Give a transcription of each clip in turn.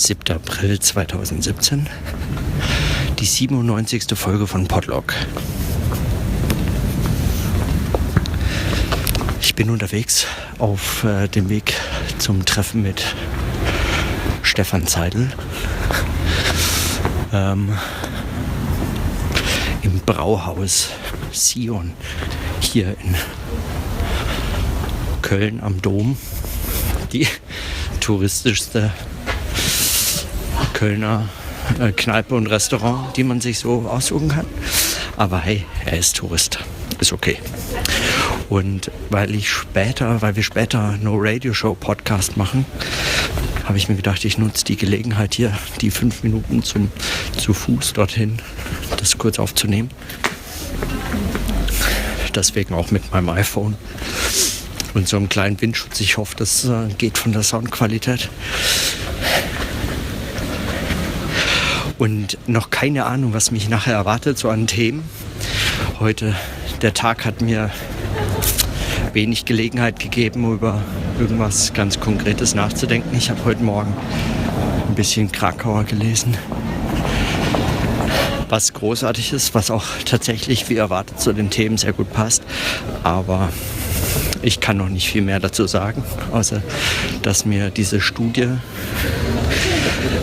7. April 2017, die 97. Folge von Podlog. Ich bin unterwegs auf äh, dem Weg zum Treffen mit Stefan Zeidel ähm, im Brauhaus Sion hier in Köln am Dom. Die touristischste Kölner äh, Kneipe und Restaurant, die man sich so aussuchen kann. Aber hey, er ist Tourist. Ist okay. Und weil ich später, weil wir später No Radio Show Podcast machen, habe ich mir gedacht, ich nutze die Gelegenheit hier, die fünf Minuten zum, zu Fuß dorthin, das kurz aufzunehmen. Deswegen auch mit meinem iPhone und so einem kleinen Windschutz. Ich hoffe, das äh, geht von der Soundqualität. Und noch keine Ahnung, was mich nachher erwartet, so an Themen. Heute, der Tag hat mir wenig Gelegenheit gegeben, über irgendwas ganz Konkretes nachzudenken. Ich habe heute Morgen ein bisschen Krakauer gelesen, was großartig ist, was auch tatsächlich wie erwartet zu den Themen sehr gut passt. Aber ich kann noch nicht viel mehr dazu sagen, außer dass mir diese Studie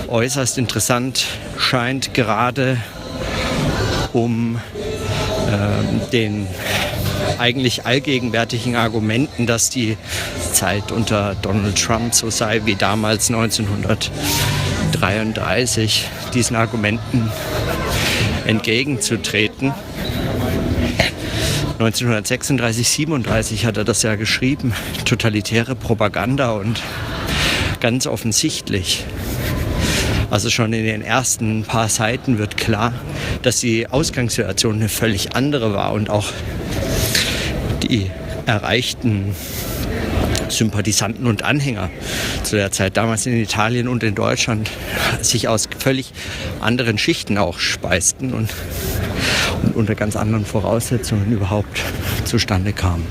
äußerst interessant scheint, gerade um äh, den eigentlich allgegenwärtigen Argumenten, dass die Zeit unter Donald Trump so sei wie damals 1933, diesen Argumenten entgegenzutreten. 1936, 37 hat er das ja geschrieben, totalitäre Propaganda und ganz offensichtlich. Also schon in den ersten paar Seiten wird klar, dass die Ausgangssituation eine völlig andere war und auch die erreichten Sympathisanten und Anhänger zu der Zeit, damals in Italien und in Deutschland, sich aus völlig anderen Schichten auch speisten und, und unter ganz anderen Voraussetzungen überhaupt zustande kamen.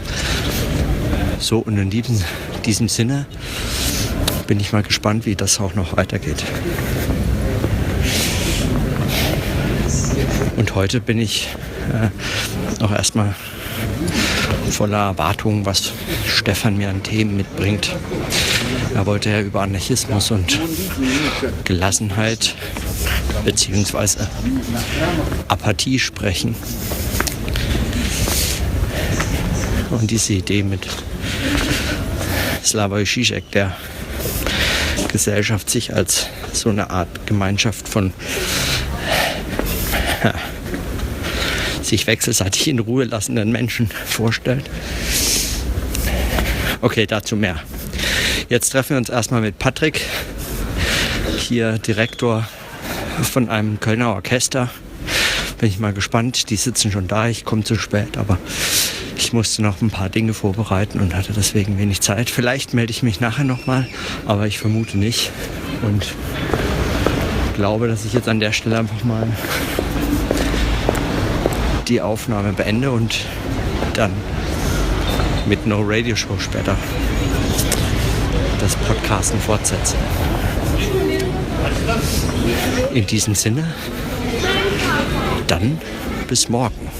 So, und in diesem, diesem Sinne bin ich mal gespannt, wie das auch noch weitergeht. Und heute bin ich äh, auch erstmal voller Erwartungen, was Stefan mir an Themen mitbringt. Er wollte ja über Anarchismus und Gelassenheit bzw. Apathie sprechen. Und diese Idee mit Slavoj Žižek, der Gesellschaft sich als so eine Art Gemeinschaft von sich wechselseitig in Ruhe lassenden Menschen vorstellt. Okay, dazu mehr. Jetzt treffen wir uns erstmal mit Patrick, hier Direktor von einem Kölner Orchester. Bin ich mal gespannt. Die sitzen schon da. Ich komme zu spät, aber ich musste noch ein paar Dinge vorbereiten und hatte deswegen wenig Zeit. Vielleicht melde ich mich nachher nochmal, aber ich vermute nicht. Und glaube, dass ich jetzt an der Stelle einfach mal die Aufnahme beende und dann mit No Radio Show später das Podcasten fortsetze. In diesem Sinne, dann bis morgen.